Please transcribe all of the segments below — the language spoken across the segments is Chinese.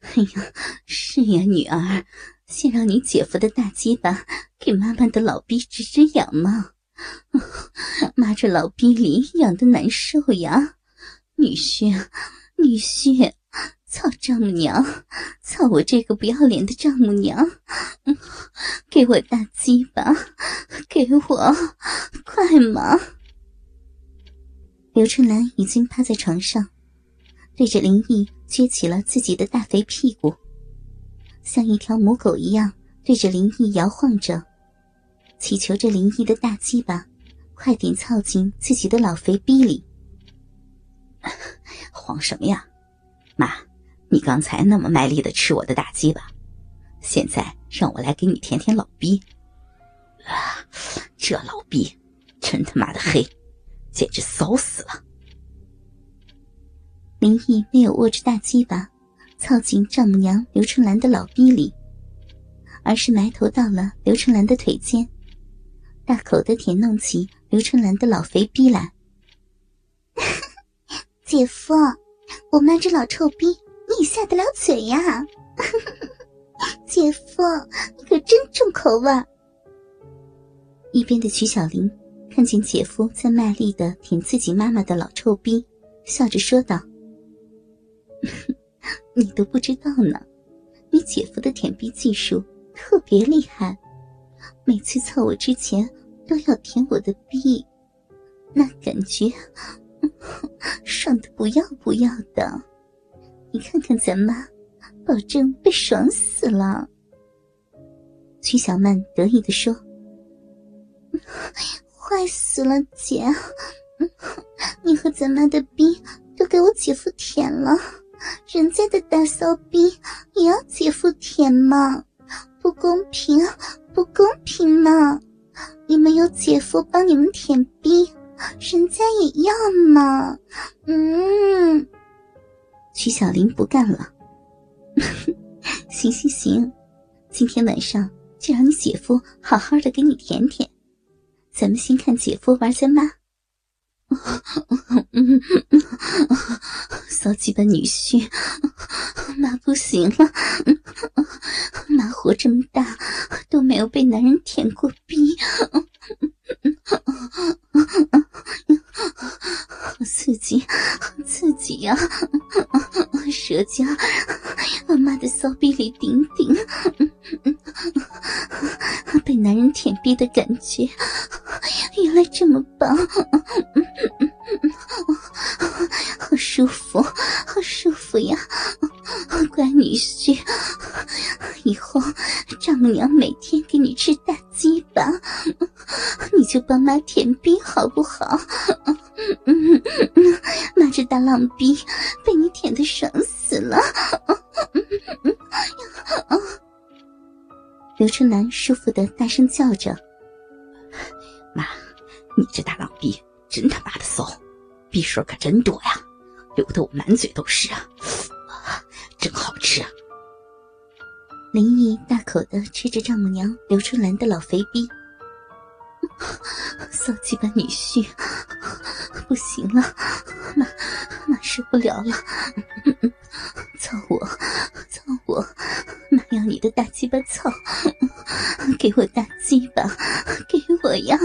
哎呀，是呀，女儿，先让你姐夫的大鸡巴给妈妈的老逼止止痒嘛。妈这老逼里痒的难受呀，女婿，女婿，操丈母娘，操我这个不要脸的丈母娘，给我大鸡巴，给我，快嘛！刘春兰已经趴在床上，对着林毅撅起了自己的大肥屁股，像一条母狗一样对着林毅摇晃着。祈求着林毅的大鸡巴，快点操进自己的老肥逼里。慌什么呀，妈！你刚才那么卖力的吃我的大鸡巴，现在让我来给你舔舔老逼。啊，这老逼真他妈的黑，简直骚死了！林毅没有握着大鸡巴，操进丈母娘刘春兰的老逼里，而是埋头到了刘春兰的腿间。大口的舔弄起刘春兰的老肥逼来，姐夫，我妈这老臭逼，你下得了嘴呀？姐夫，你可真重口味。一边的曲小玲看见姐夫在卖力的舔自己妈妈的老臭逼，笑着说道：“你都不知道呢，你姐夫的舔逼技术特别厉害，每次操我之前。”都要舔我的逼，那感觉 爽的不要不要的。你看看咱妈，保证被爽死了。曲小曼得意的说：“坏死了，姐！你和咱妈的逼都给我姐夫舔了，人家的大骚逼也要姐夫舔吗？不公平，不公平嘛！”你们有姐夫帮你们舔逼，人家也要嘛。嗯，曲小林不干了。行行行，今天晚上就让你姐夫好好的给你舔舔。咱们先看姐夫玩咱妈。骚鸡巴女婿，妈不行了。妈活这么大都没有被男人舔过逼，好刺激，好刺激呀！舌尖往妈的骚逼里顶顶，被男人舔逼的感觉原来这么棒，好舒服，好舒服呀！乖女婿，以后丈母娘每天给你吃大鸡巴，你就帮妈舔逼好不好？妈这大浪逼被你舔的爽死了！刘春兰舒服的大声叫着：“，你这大浪逼真他妈的骚，逼水可真多呀，流得我满嘴都是啊！”真好吃！林毅大口的吃着丈母娘刘春兰的老肥逼，骚鸡巴女婿，不行了，妈妈受不了了，操我，操我，妈要你的大鸡巴操，给我大鸡巴，给我呀！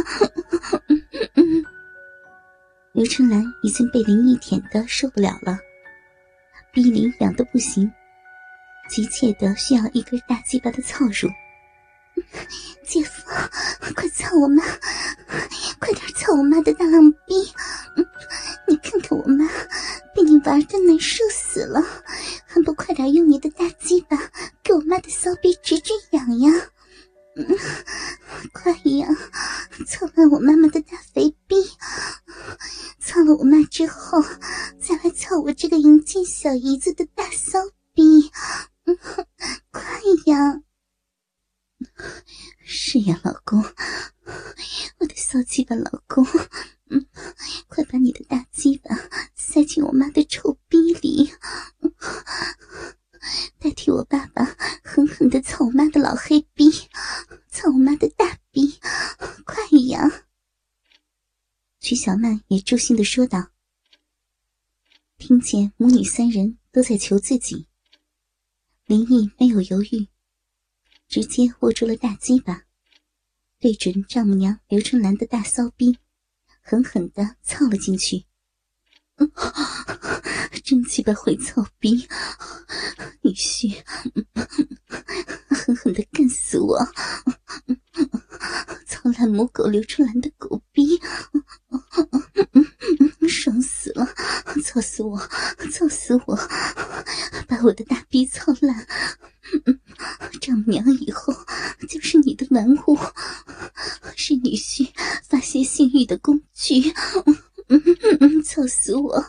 刘春兰已经被林毅舔的受不了了。逼林痒的不行，急切的需要一根大鸡巴的操乳。姐夫，快操我妈！快点操我妈的大浪逼！你看看我妈被你玩的难受死了，我这个淫贱小姨子的大骚逼！快呀！是呀，老公，我的骚鸡巴老公，嗯，快把你的大鸡巴塞进我妈的臭逼里，代替我爸爸狠狠的操我妈的老黑逼，操我妈的大逼，快呀！曲小曼也助兴的说道。听见母女三人都在求自己，林毅没有犹豫，直接握住了大鸡巴，对准丈母娘刘春兰的大骚逼，狠狠的操了进去。真鸡巴会操逼，女婿，狠狠的干死我！操烂母狗刘春兰的狗逼，操死我！操死我！把我的大逼操烂！丈母娘以后就是你的玩物，是女婿发泄性欲的工具。操死我！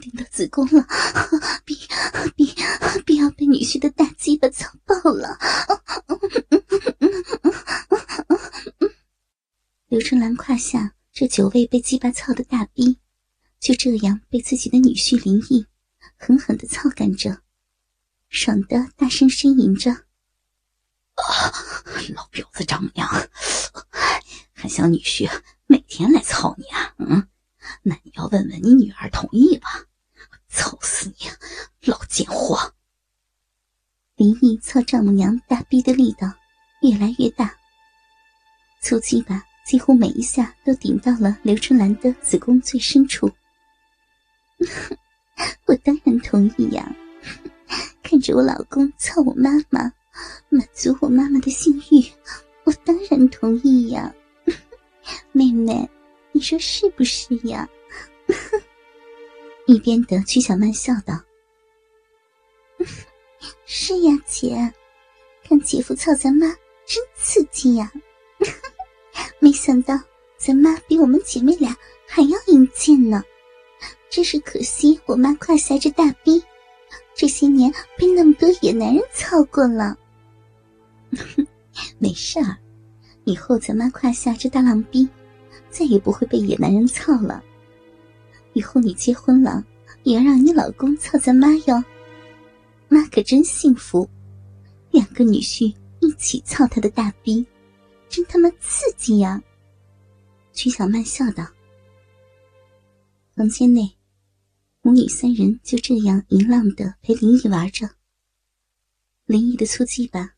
顶到子宫了，逼逼逼要被女婿的大鸡巴操爆了！刘春兰胯下这久未被鸡巴操的大逼，就这样被自己的女婿林毅狠狠的操干着，爽的大声呻吟着：“啊，老婊子丈母娘，还想女婿？”每天来操你啊，嗯，那你要问问你女儿同意吧？操死你，老贱货！林毅操丈母娘大逼的力道越来越大，粗鸡巴几乎每一下都顶到了刘春兰的子宫最深处。我当然同意呀，看着我老公操我妈妈，满足我妈妈的性欲，我当然同意呀。妹妹，你说是不是呀？一边的曲小曼笑道：“是呀，姐，看姐夫操咱妈真刺激呀！没想到咱妈比我们姐妹俩还要英俊呢，真是可惜我妈胯下这大逼，这些年被那么多野男人操过了。没事儿。”以后咱妈胯下这大浪逼，再也不会被野男人操了。以后你结婚了，也要让你老公操咱妈哟。妈可真幸福，两个女婿一起操他的大逼，真他妈刺激呀！曲小曼笑道。房间内，母女三人就这样淫浪的陪林毅玩着。林毅的粗鸡巴。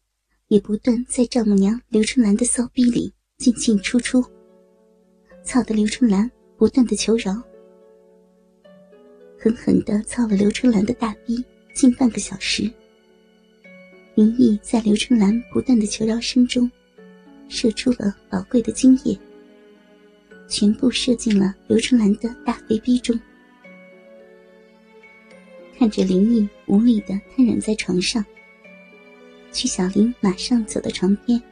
也不断在丈母娘刘春兰的骚逼里进进出出，操的刘春兰不断的求饶，狠狠的操了刘春兰的大逼近半个小时。林毅在刘春兰不断的求饶声中，射出了宝贵的精液，全部射进了刘春兰的大肥逼中。看着林毅无力的瘫软在床上。曲小玲马上走到床边，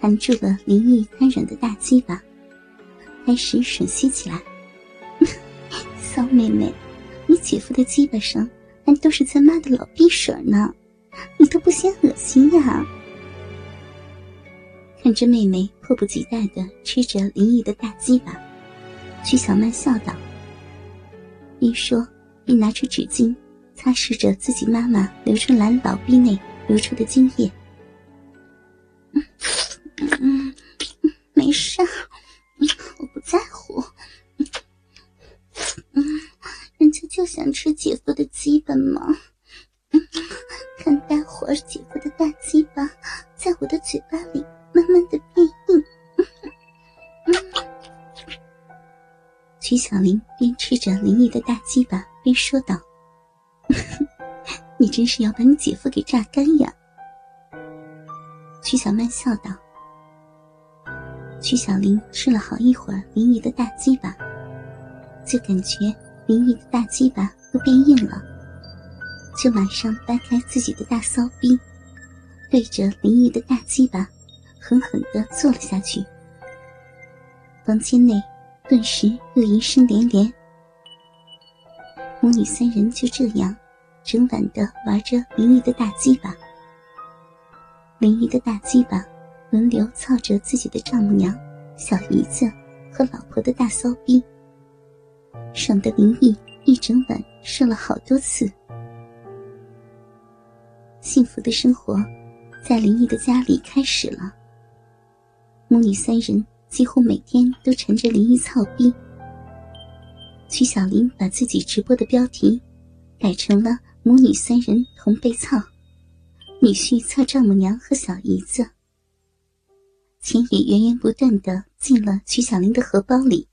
含住了林毅瘫软的大鸡巴，开始吮吸起来。骚妹妹，你姐夫的鸡巴上还都是咱妈的老逼水呢，你都不嫌恶心呀？看着妹妹迫不及待的吃着林毅的大鸡巴，曲小曼笑道：“一说，一拿出纸巾擦拭着自己妈妈刘春兰老逼内。”流出的精液，嗯嗯，没事，曲小玲边吃着林毅的大鸡巴边说道。你真是要把你姐夫给榨干呀！曲小曼笑道。曲小玲吃了好一会儿林姨的大鸡巴，就感觉林姨的大鸡巴都变硬了，就马上掰开自己的大骚逼，对着林姨的大鸡巴狠狠的坐了下去。房间内顿时又淫声连连，母女三人就这样。整晚的玩着林毅的大鸡巴，林毅的大鸡巴轮流操着自己的丈母娘、小姨子和老婆的大骚逼，爽的林毅一整晚射了好多次。幸福的生活在林毅的家里开始了。母女三人几乎每天都缠着林一操逼。曲小林把自己直播的标题改成了。母女三人同被操，女婿操丈母娘和小姨子。钱也源源不断的进了曲小林的荷包里。